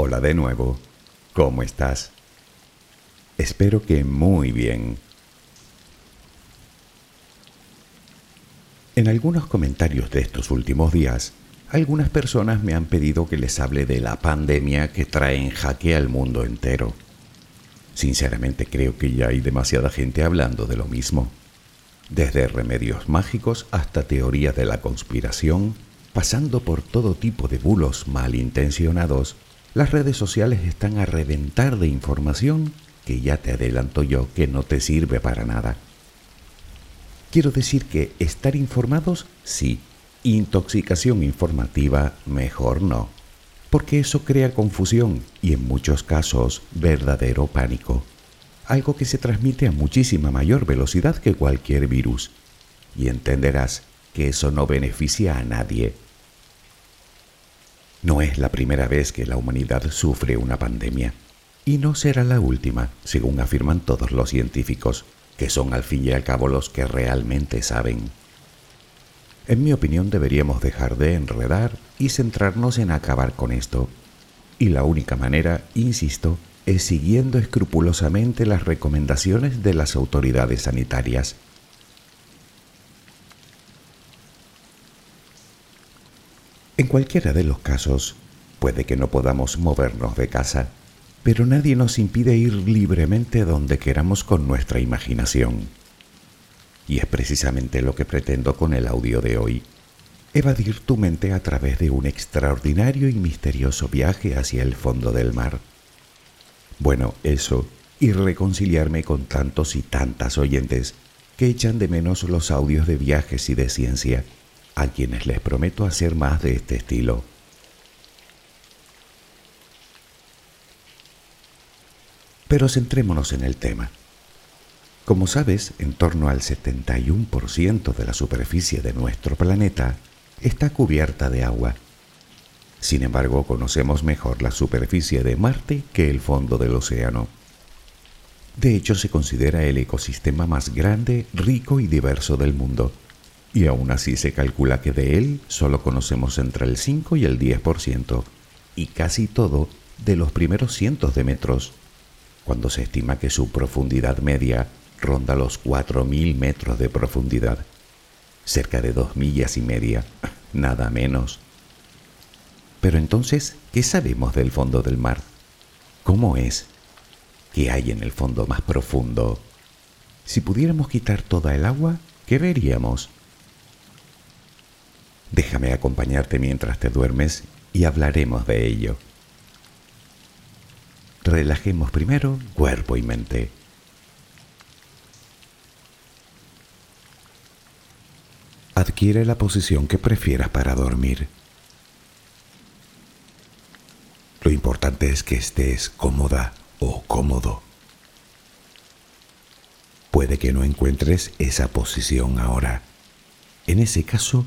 Hola de nuevo. ¿Cómo estás? Espero que muy bien. En algunos comentarios de estos últimos días, algunas personas me han pedido que les hable de la pandemia que trae en jaque al mundo entero. Sinceramente creo que ya hay demasiada gente hablando de lo mismo. Desde remedios mágicos hasta teorías de la conspiración, pasando por todo tipo de bulos malintencionados, las redes sociales están a reventar de información que ya te adelanto yo que no te sirve para nada. Quiero decir que estar informados sí, Intoxicación informativa, mejor no, porque eso crea confusión y en muchos casos verdadero pánico, algo que se transmite a muchísima mayor velocidad que cualquier virus, y entenderás que eso no beneficia a nadie. No es la primera vez que la humanidad sufre una pandemia, y no será la última, según afirman todos los científicos, que son al fin y al cabo los que realmente saben. En mi opinión deberíamos dejar de enredar y centrarnos en acabar con esto. Y la única manera, insisto, es siguiendo escrupulosamente las recomendaciones de las autoridades sanitarias. En cualquiera de los casos, puede que no podamos movernos de casa, pero nadie nos impide ir libremente donde queramos con nuestra imaginación. Y es precisamente lo que pretendo con el audio de hoy. Evadir tu mente a través de un extraordinario y misterioso viaje hacia el fondo del mar. Bueno, eso, y reconciliarme con tantos y tantas oyentes que echan de menos los audios de viajes y de ciencia, a quienes les prometo hacer más de este estilo. Pero centrémonos en el tema. Como sabes, en torno al 71% de la superficie de nuestro planeta está cubierta de agua. Sin embargo, conocemos mejor la superficie de Marte que el fondo del océano. De hecho, se considera el ecosistema más grande, rico y diverso del mundo, y aún así se calcula que de él solo conocemos entre el 5 y el 10%, y casi todo de los primeros cientos de metros, cuando se estima que su profundidad media ronda los 4.000 metros de profundidad, cerca de dos millas y media, nada menos. Pero entonces, ¿qué sabemos del fondo del mar? ¿Cómo es? ¿Qué hay en el fondo más profundo? Si pudiéramos quitar toda el agua, ¿qué veríamos? Déjame acompañarte mientras te duermes y hablaremos de ello. Relajemos primero cuerpo y mente. Adquiere la posición que prefieras para dormir. Lo importante es que estés cómoda o cómodo. Puede que no encuentres esa posición ahora. En ese caso,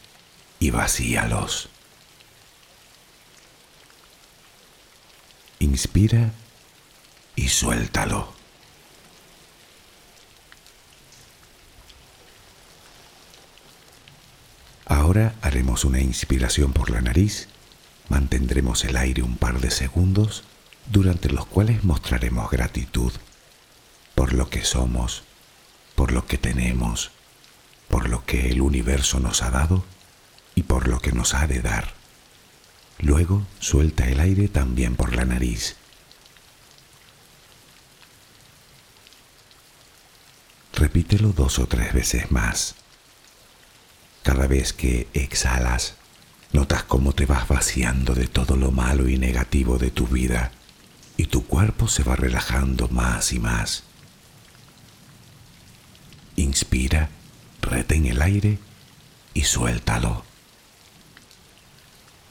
y vacíalos. Inspira y suéltalo. Ahora haremos una inspiración por la nariz, mantendremos el aire un par de segundos, durante los cuales mostraremos gratitud por lo que somos, por lo que tenemos, por lo que el universo nos ha dado por lo que nos ha de dar. Luego suelta el aire también por la nariz. Repítelo dos o tres veces más. Cada vez que exhalas, notas cómo te vas vaciando de todo lo malo y negativo de tu vida y tu cuerpo se va relajando más y más. Inspira, retén el aire y suéltalo.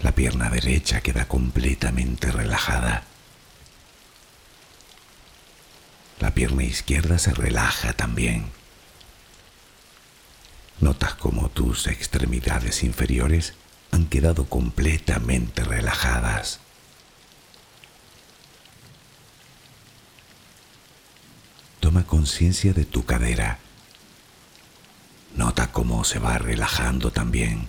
La pierna derecha queda completamente relajada. La pierna izquierda se relaja también. Notas como tus extremidades inferiores han quedado completamente relajadas. Toma conciencia de tu cadera. Nota cómo se va relajando también.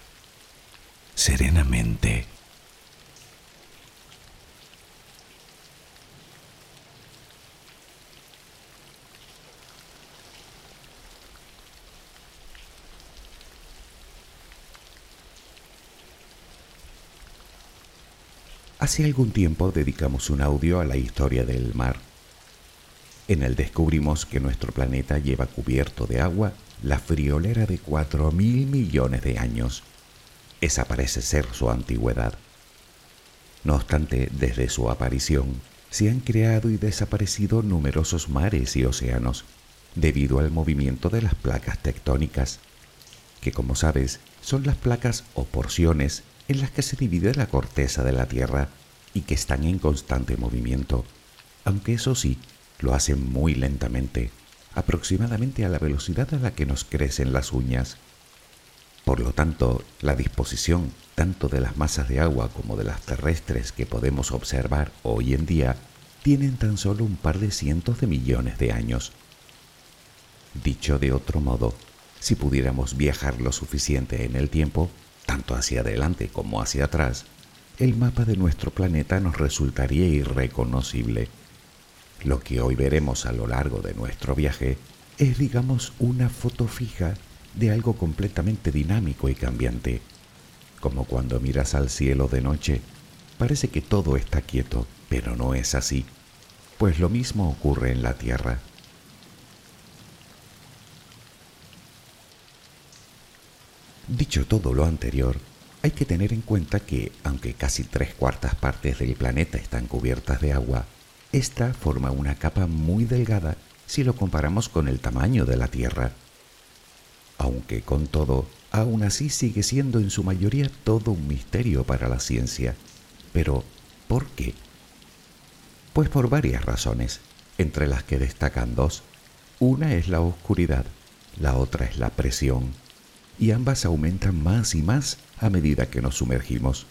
serenamente. Hace algún tiempo dedicamos un audio a la historia del mar. En él descubrimos que nuestro planeta lleva cubierto de agua la friolera de 4 mil millones de años. Esa parece ser su antigüedad. No obstante, desde su aparición, se han creado y desaparecido numerosos mares y océanos debido al movimiento de las placas tectónicas, que como sabes son las placas o porciones en las que se divide la corteza de la Tierra y que están en constante movimiento, aunque eso sí, lo hacen muy lentamente, aproximadamente a la velocidad a la que nos crecen las uñas. Por lo tanto, la disposición tanto de las masas de agua como de las terrestres que podemos observar hoy en día tienen tan solo un par de cientos de millones de años. Dicho de otro modo, si pudiéramos viajar lo suficiente en el tiempo, tanto hacia adelante como hacia atrás, el mapa de nuestro planeta nos resultaría irreconocible. Lo que hoy veremos a lo largo de nuestro viaje es, digamos, una foto fija de algo completamente dinámico y cambiante. Como cuando miras al cielo de noche, parece que todo está quieto, pero no es así, pues lo mismo ocurre en la Tierra. Dicho todo lo anterior, hay que tener en cuenta que, aunque casi tres cuartas partes del planeta están cubiertas de agua, esta forma una capa muy delgada si lo comparamos con el tamaño de la Tierra. Aunque con todo, aún así sigue siendo en su mayoría todo un misterio para la ciencia. Pero, ¿por qué? Pues por varias razones, entre las que destacan dos. Una es la oscuridad, la otra es la presión y ambas aumentan más y más a medida que nos sumergimos.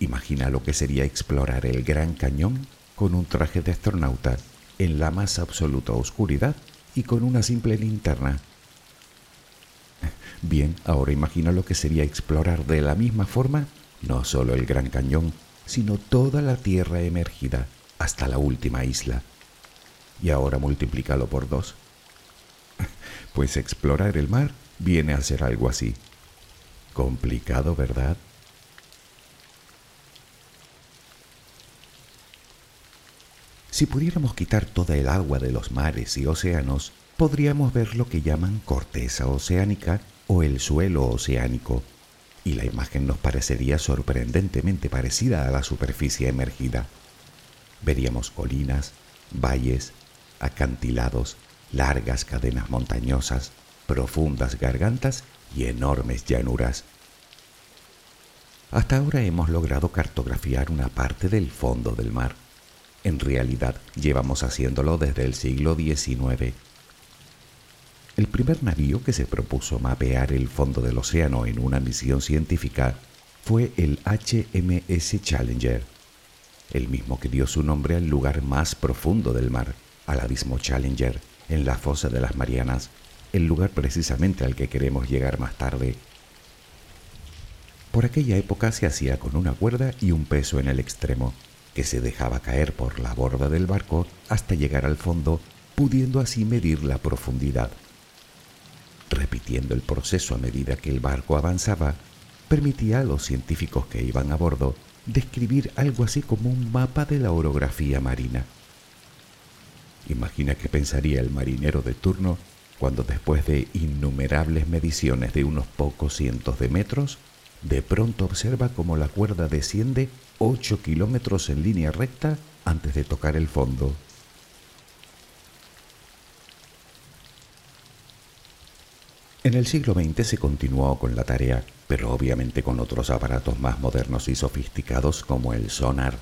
Imagina lo que sería explorar el Gran Cañón con un traje de astronauta en la más absoluta oscuridad y con una simple linterna. Bien, ahora imagina lo que sería explorar de la misma forma no solo el Gran Cañón, sino toda la tierra emergida hasta la última isla. Y ahora multiplícalo por dos. Pues explorar el mar viene a ser algo así. Complicado, ¿verdad? Si pudiéramos quitar toda el agua de los mares y océanos, podríamos ver lo que llaman corteza oceánica o el suelo oceánico, y la imagen nos parecería sorprendentemente parecida a la superficie emergida. Veríamos colinas, valles, acantilados, largas cadenas montañosas, profundas gargantas y enormes llanuras. Hasta ahora hemos logrado cartografiar una parte del fondo del mar. En realidad llevamos haciéndolo desde el siglo XIX. El primer navío que se propuso mapear el fondo del océano en una misión científica fue el HMS Challenger, el mismo que dio su nombre al lugar más profundo del mar, al abismo Challenger, en la fosa de las Marianas, el lugar precisamente al que queremos llegar más tarde. Por aquella época se hacía con una cuerda y un peso en el extremo, que se dejaba caer por la borda del barco hasta llegar al fondo, pudiendo así medir la profundidad. Repitiendo el proceso a medida que el barco avanzaba, permitía a los científicos que iban a bordo describir algo así como un mapa de la orografía marina. Imagina qué pensaría el marinero de turno cuando después de innumerables mediciones de unos pocos cientos de metros, de pronto observa cómo la cuerda desciende 8 kilómetros en línea recta antes de tocar el fondo. En el siglo XX se continuó con la tarea, pero obviamente con otros aparatos más modernos y sofisticados como el sonar.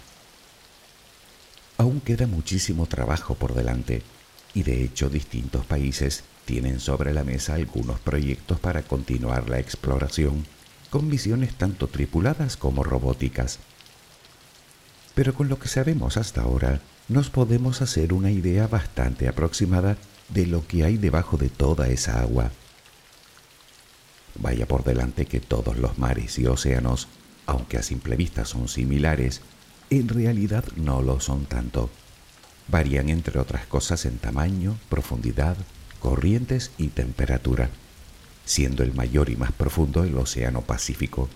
Aún queda muchísimo trabajo por delante y de hecho distintos países tienen sobre la mesa algunos proyectos para continuar la exploración con misiones tanto tripuladas como robóticas. Pero con lo que sabemos hasta ahora, nos podemos hacer una idea bastante aproximada de lo que hay debajo de toda esa agua. Vaya por delante que todos los mares y océanos, aunque a simple vista son similares, en realidad no lo son tanto. Varían entre otras cosas en tamaño, profundidad, corrientes y temperatura, siendo el mayor y más profundo el Océano Pacífico,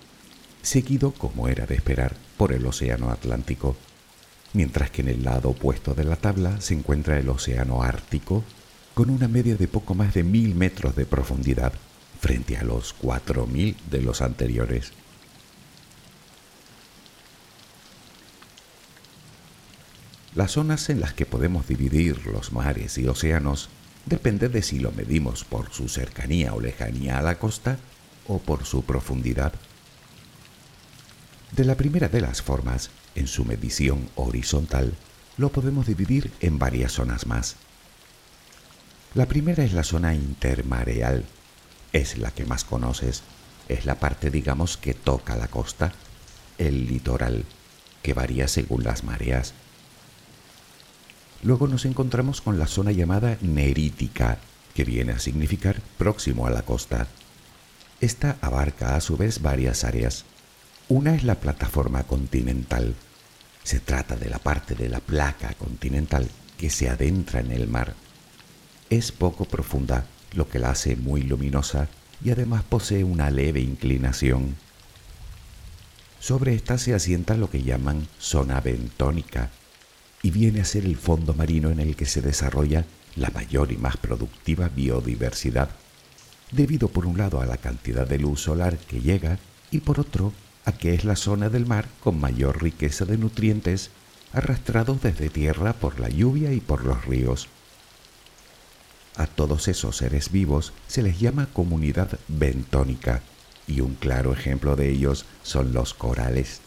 seguido, como era de esperar, por el Océano Atlántico, mientras que en el lado opuesto de la tabla se encuentra el Océano Ártico, con una media de poco más de mil metros de profundidad, frente a los cuatro mil de los anteriores. Las zonas en las que podemos dividir los mares y océanos depende de si lo medimos por su cercanía o lejanía a la costa o por su profundidad. De la primera de las formas, en su medición horizontal, lo podemos dividir en varias zonas más. La primera es la zona intermareal, es la que más conoces, es la parte digamos que toca la costa, el litoral, que varía según las mareas Luego nos encontramos con la zona llamada nerítica, que viene a significar próximo a la costa. Esta abarca a su vez varias áreas. Una es la plataforma continental. Se trata de la parte de la placa continental que se adentra en el mar. Es poco profunda, lo que la hace muy luminosa y además posee una leve inclinación. Sobre esta se asienta lo que llaman zona bentónica, y viene a ser el fondo marino en el que se desarrolla la mayor y más productiva biodiversidad, debido por un lado a la cantidad de luz solar que llega y por otro a que es la zona del mar con mayor riqueza de nutrientes arrastrados desde tierra por la lluvia y por los ríos. A todos esos seres vivos se les llama comunidad bentónica y un claro ejemplo de ellos son los corales.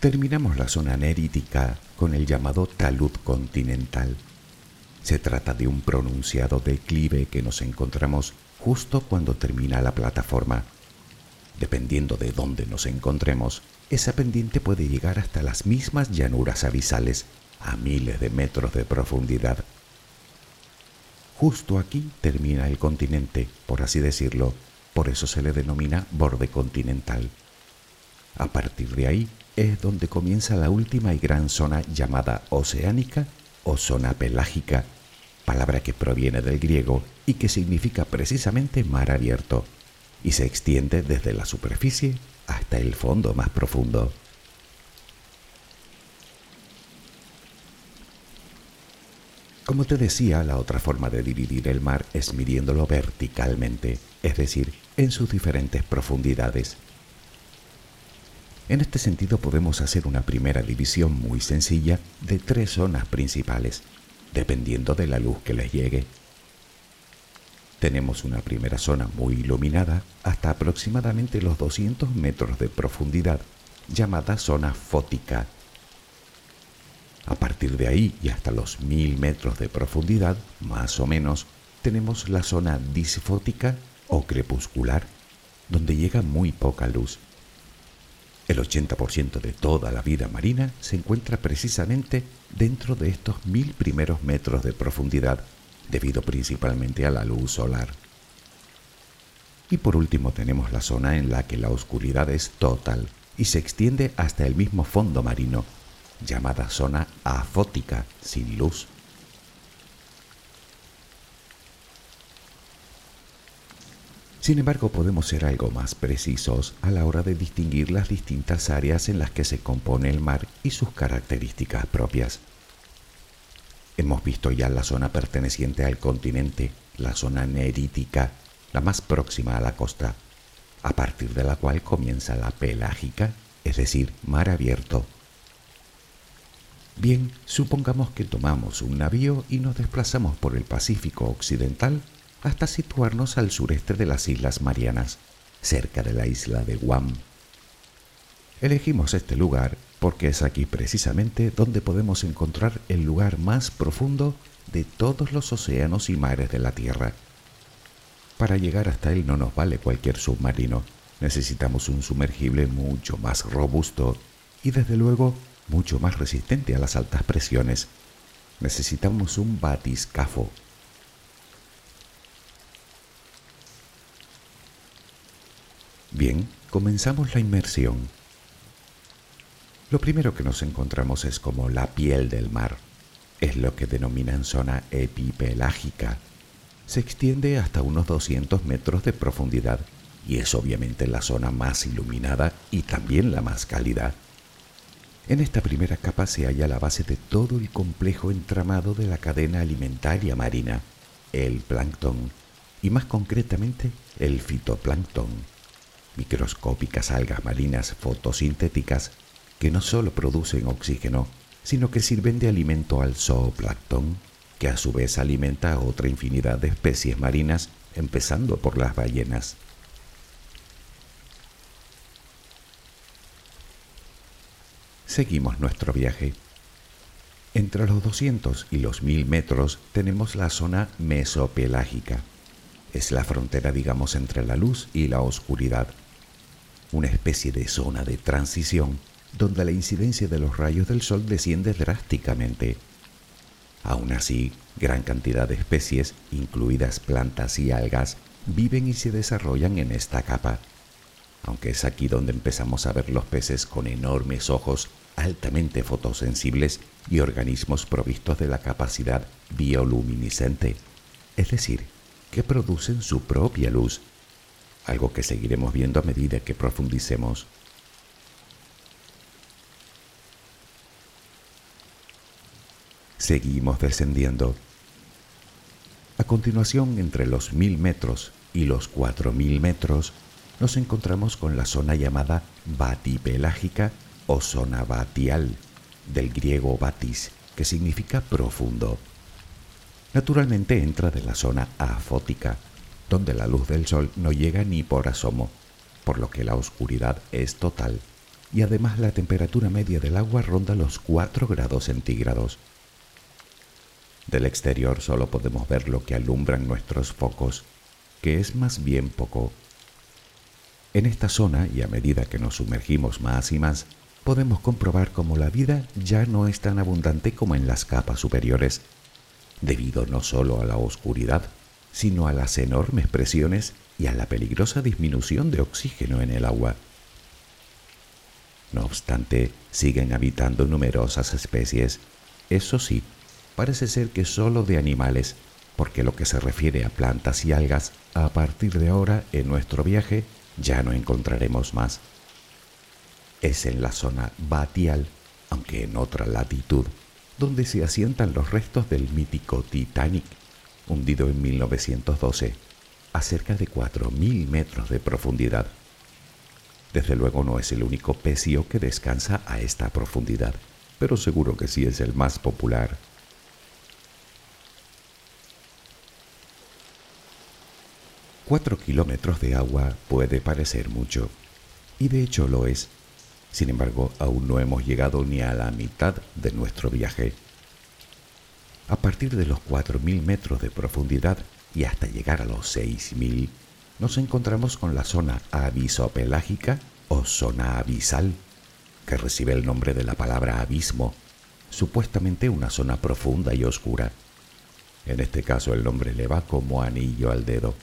Terminamos la zona nerítica con el llamado talud continental. Se trata de un pronunciado declive que nos encontramos justo cuando termina la plataforma. Dependiendo de dónde nos encontremos, esa pendiente puede llegar hasta las mismas llanuras abisales, a miles de metros de profundidad. Justo aquí termina el continente, por así decirlo, por eso se le denomina borde continental. A partir de ahí es donde comienza la última y gran zona llamada oceánica o zona pelágica, palabra que proviene del griego y que significa precisamente mar abierto, y se extiende desde la superficie hasta el fondo más profundo. Como te decía, la otra forma de dividir el mar es midiéndolo verticalmente, es decir, en sus diferentes profundidades. En este sentido podemos hacer una primera división muy sencilla de tres zonas principales, dependiendo de la luz que les llegue. Tenemos una primera zona muy iluminada hasta aproximadamente los 200 metros de profundidad, llamada zona fótica. A partir de ahí y hasta los 1000 metros de profundidad, más o menos, tenemos la zona disfótica o crepuscular, donde llega muy poca luz. El 80% de toda la vida marina se encuentra precisamente dentro de estos mil primeros metros de profundidad, debido principalmente a la luz solar. Y por último tenemos la zona en la que la oscuridad es total y se extiende hasta el mismo fondo marino, llamada zona afótica, sin luz. Sin embargo, podemos ser algo más precisos a la hora de distinguir las distintas áreas en las que se compone el mar y sus características propias. Hemos visto ya la zona perteneciente al continente, la zona nerítica, la más próxima a la costa, a partir de la cual comienza la pelágica, es decir, mar abierto. Bien, supongamos que tomamos un navío y nos desplazamos por el Pacífico Occidental hasta situarnos al sureste de las Islas Marianas, cerca de la isla de Guam. Elegimos este lugar porque es aquí precisamente donde podemos encontrar el lugar más profundo de todos los océanos y mares de la Tierra. Para llegar hasta él no nos vale cualquier submarino, necesitamos un sumergible mucho más robusto y desde luego mucho más resistente a las altas presiones. Necesitamos un batiscafo Bien, comenzamos la inmersión. Lo primero que nos encontramos es como la piel del mar. Es lo que denominan zona epipelágica. Se extiende hasta unos 200 metros de profundidad y es obviamente la zona más iluminada y también la más cálida. En esta primera capa se halla la base de todo el complejo entramado de la cadena alimentaria marina, el plancton, y más concretamente el fitoplancton microscópicas algas marinas fotosintéticas que no solo producen oxígeno, sino que sirven de alimento al zooplancton, que a su vez alimenta a otra infinidad de especies marinas, empezando por las ballenas. Seguimos nuestro viaje. Entre los 200 y los 1000 metros tenemos la zona mesopelágica. Es la frontera, digamos, entre la luz y la oscuridad una especie de zona de transición donde la incidencia de los rayos del sol desciende drásticamente. Aún así, gran cantidad de especies, incluidas plantas y algas, viven y se desarrollan en esta capa, aunque es aquí donde empezamos a ver los peces con enormes ojos altamente fotosensibles y organismos provistos de la capacidad bioluminiscente, es decir, que producen su propia luz algo que seguiremos viendo a medida que profundicemos. Seguimos descendiendo. A continuación, entre los mil metros y los cuatro mil metros, nos encontramos con la zona llamada batipelágica o zona batial, del griego batis, que significa profundo. Naturalmente entra de la zona afótica, donde la luz del sol no llega ni por asomo, por lo que la oscuridad es total y además la temperatura media del agua ronda los 4 grados centígrados. Del exterior solo podemos ver lo que alumbran nuestros focos, que es más bien poco. En esta zona, y a medida que nos sumergimos más y más, podemos comprobar cómo la vida ya no es tan abundante como en las capas superiores, debido no solo a la oscuridad, sino a las enormes presiones y a la peligrosa disminución de oxígeno en el agua. No obstante, siguen habitando numerosas especies. Eso sí, parece ser que solo de animales, porque lo que se refiere a plantas y algas, a partir de ahora en nuestro viaje ya no encontraremos más. Es en la zona batial, aunque en otra latitud, donde se asientan los restos del mítico Titanic, hundido en 1912, a cerca de 4.000 metros de profundidad. Desde luego no es el único pecio que descansa a esta profundidad, pero seguro que sí es el más popular. Cuatro kilómetros de agua puede parecer mucho, y de hecho lo es. Sin embargo, aún no hemos llegado ni a la mitad de nuestro viaje. A partir de los 4.000 metros de profundidad y hasta llegar a los 6.000, nos encontramos con la zona avisopelágica o zona abisal, que recibe el nombre de la palabra abismo, supuestamente una zona profunda y oscura. En este caso el nombre le va como anillo al dedo.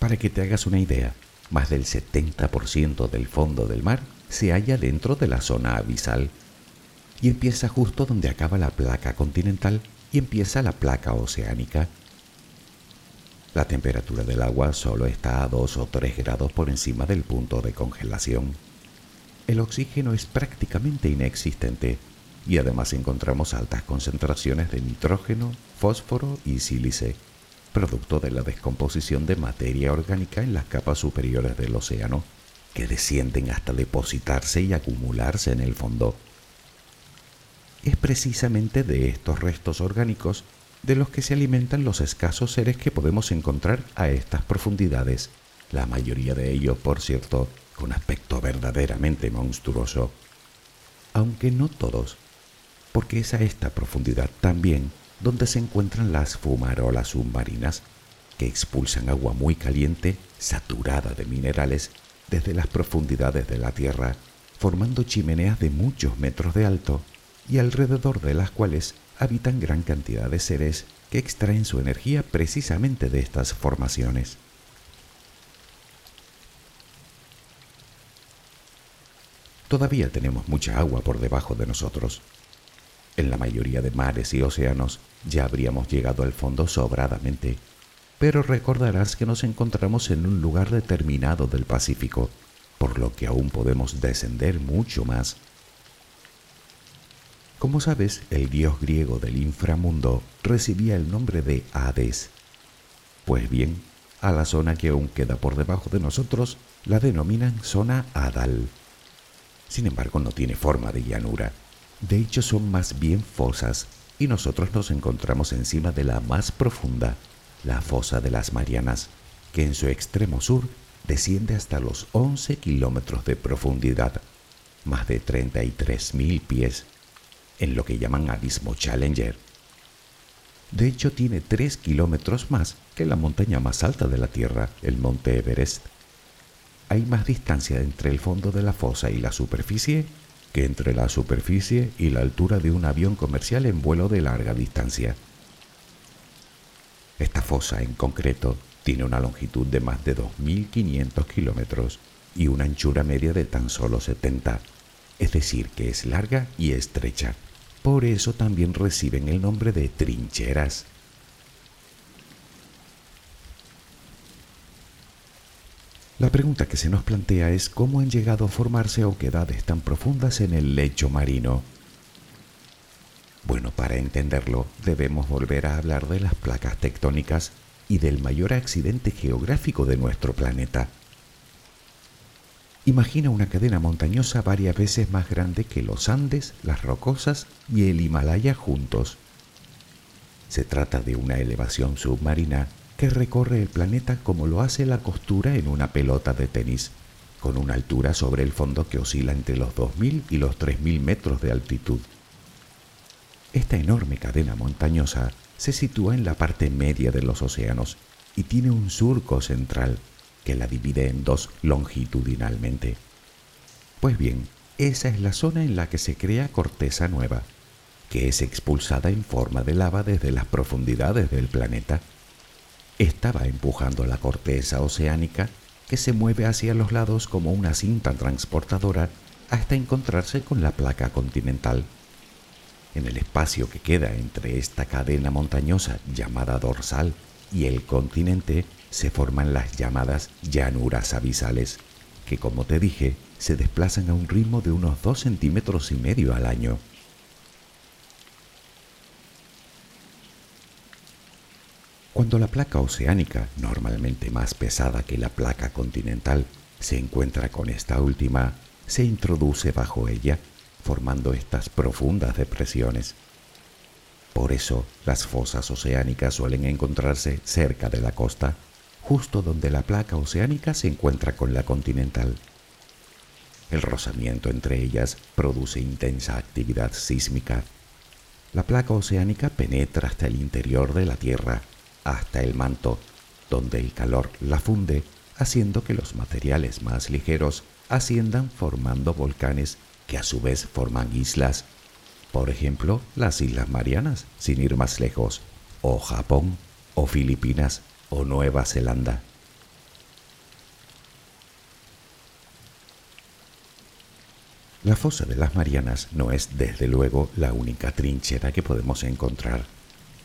Para que te hagas una idea, más del 70% del fondo del mar se halla dentro de la zona abisal y empieza justo donde acaba la placa continental y empieza la placa oceánica. La temperatura del agua solo está a 2 o 3 grados por encima del punto de congelación. El oxígeno es prácticamente inexistente y además encontramos altas concentraciones de nitrógeno, fósforo y sílice producto de la descomposición de materia orgánica en las capas superiores del océano, que descienden hasta depositarse y acumularse en el fondo. Es precisamente de estos restos orgánicos de los que se alimentan los escasos seres que podemos encontrar a estas profundidades, la mayoría de ellos, por cierto, con aspecto verdaderamente monstruoso. Aunque no todos, porque es a esta profundidad también donde se encuentran las fumarolas submarinas, que expulsan agua muy caliente, saturada de minerales, desde las profundidades de la Tierra, formando chimeneas de muchos metros de alto y alrededor de las cuales habitan gran cantidad de seres que extraen su energía precisamente de estas formaciones. Todavía tenemos mucha agua por debajo de nosotros, en la mayoría de mares y océanos ya habríamos llegado al fondo sobradamente, pero recordarás que nos encontramos en un lugar determinado del Pacífico, por lo que aún podemos descender mucho más. Como sabes, el dios griego del inframundo recibía el nombre de Hades. Pues bien, a la zona que aún queda por debajo de nosotros la denominan zona Adal. Sin embargo, no tiene forma de llanura de hecho, son más bien fosas y nosotros nos encontramos encima de la más profunda, la fosa de las Marianas, que en su extremo sur desciende hasta los 11 kilómetros de profundidad, más de 33.000 pies, en lo que llaman Abismo Challenger. De hecho, tiene 3 kilómetros más que la montaña más alta de la Tierra, el monte Everest. Hay más distancia entre el fondo de la fosa y la superficie que entre la superficie y la altura de un avión comercial en vuelo de larga distancia. Esta fosa en concreto tiene una longitud de más de 2.500 kilómetros y una anchura media de tan solo 70, es decir, que es larga y estrecha. Por eso también reciben el nombre de trincheras. La pregunta que se nos plantea es cómo han llegado a formarse oquedades tan profundas en el lecho marino. Bueno, para entenderlo debemos volver a hablar de las placas tectónicas y del mayor accidente geográfico de nuestro planeta. Imagina una cadena montañosa varias veces más grande que los Andes, las Rocosas y el Himalaya juntos. Se trata de una elevación submarina que recorre el planeta como lo hace la costura en una pelota de tenis, con una altura sobre el fondo que oscila entre los 2.000 y los 3.000 metros de altitud. Esta enorme cadena montañosa se sitúa en la parte media de los océanos y tiene un surco central, que la divide en dos longitudinalmente. Pues bien, esa es la zona en la que se crea corteza nueva, que es expulsada en forma de lava desde las profundidades del planeta. Estaba empujando la corteza oceánica que se mueve hacia los lados como una cinta transportadora hasta encontrarse con la placa continental. En el espacio que queda entre esta cadena montañosa llamada dorsal y el continente se forman las llamadas llanuras abisales, que como te dije, se desplazan a un ritmo de unos 2 centímetros y medio al año. Cuando la placa oceánica, normalmente más pesada que la placa continental, se encuentra con esta última, se introduce bajo ella, formando estas profundas depresiones. Por eso las fosas oceánicas suelen encontrarse cerca de la costa, justo donde la placa oceánica se encuentra con la continental. El rozamiento entre ellas produce intensa actividad sísmica. La placa oceánica penetra hasta el interior de la Tierra, hasta el manto, donde el calor la funde, haciendo que los materiales más ligeros asciendan formando volcanes que a su vez forman islas por ejemplo, las Islas Marianas, sin ir más lejos, o Japón, o Filipinas, o Nueva Zelanda. La fosa de las Marianas no es desde luego la única trinchera que podemos encontrar,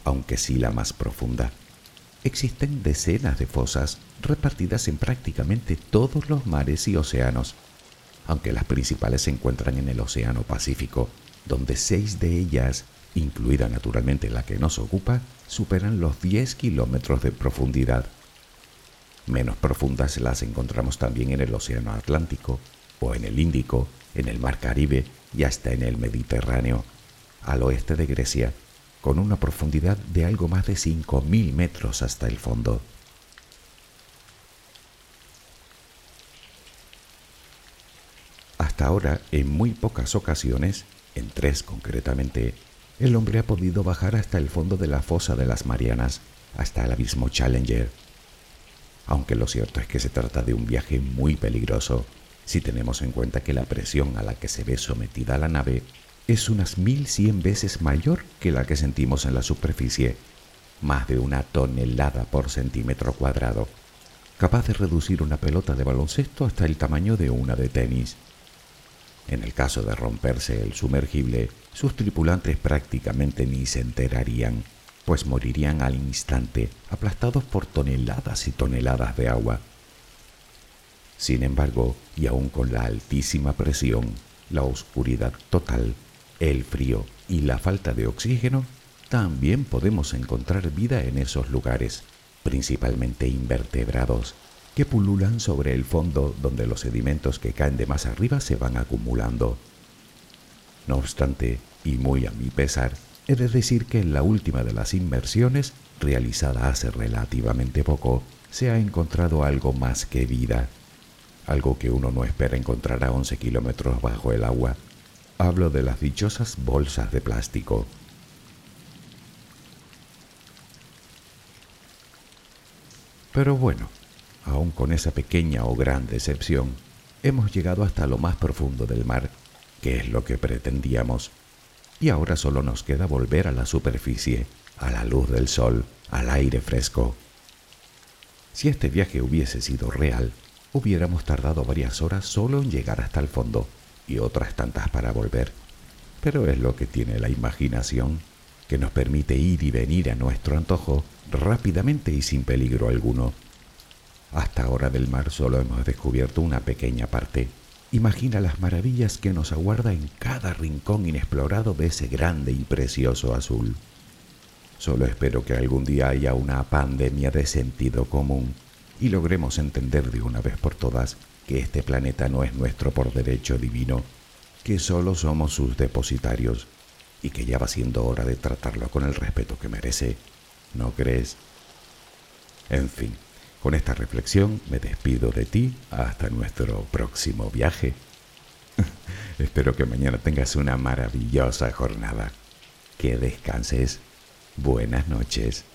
aunque sí la más profunda. Existen decenas de fosas repartidas en prácticamente todos los mares y océanos, aunque las principales se encuentran en el Océano Pacífico, donde seis de ellas, incluida naturalmente la que nos ocupa, superan los 10 kilómetros de profundidad. Menos profundas las encontramos también en el Océano Atlántico, o en el Índico, en el Mar Caribe y hasta en el Mediterráneo, al oeste de Grecia, con una profundidad de algo más de 5.000 metros hasta el fondo. Hasta ahora, en muy pocas ocasiones, en tres concretamente, el hombre ha podido bajar hasta el fondo de la fosa de las Marianas, hasta el abismo Challenger. Aunque lo cierto es que se trata de un viaje muy peligroso, si tenemos en cuenta que la presión a la que se ve sometida la nave es unas 1100 veces mayor que la que sentimos en la superficie, más de una tonelada por centímetro cuadrado, capaz de reducir una pelota de baloncesto hasta el tamaño de una de tenis. En el caso de romperse el sumergible, sus tripulantes prácticamente ni se enterarían, pues morirían al instante, aplastados por toneladas y toneladas de agua. Sin embargo, y aun con la altísima presión, la oscuridad total, el frío y la falta de oxígeno, también podemos encontrar vida en esos lugares, principalmente invertebrados, que pululan sobre el fondo donde los sedimentos que caen de más arriba se van acumulando. No obstante, y muy a mi pesar, he de decir que en la última de las inmersiones, realizada hace relativamente poco, se ha encontrado algo más que vida, algo que uno no espera encontrar a 11 kilómetros bajo el agua. Hablo de las dichosas bolsas de plástico. Pero bueno, aun con esa pequeña o gran decepción, hemos llegado hasta lo más profundo del mar, que es lo que pretendíamos, y ahora solo nos queda volver a la superficie, a la luz del sol, al aire fresco. Si este viaje hubiese sido real, hubiéramos tardado varias horas solo en llegar hasta el fondo y otras tantas para volver. Pero es lo que tiene la imaginación, que nos permite ir y venir a nuestro antojo rápidamente y sin peligro alguno. Hasta ahora del mar solo hemos descubierto una pequeña parte. Imagina las maravillas que nos aguarda en cada rincón inexplorado de ese grande y precioso azul. Solo espero que algún día haya una pandemia de sentido común y logremos entender de una vez por todas que este planeta no es nuestro por derecho divino, que solo somos sus depositarios y que ya va siendo hora de tratarlo con el respeto que merece. ¿No crees? En fin, con esta reflexión me despido de ti hasta nuestro próximo viaje. Espero que mañana tengas una maravillosa jornada. Que descanses. Buenas noches.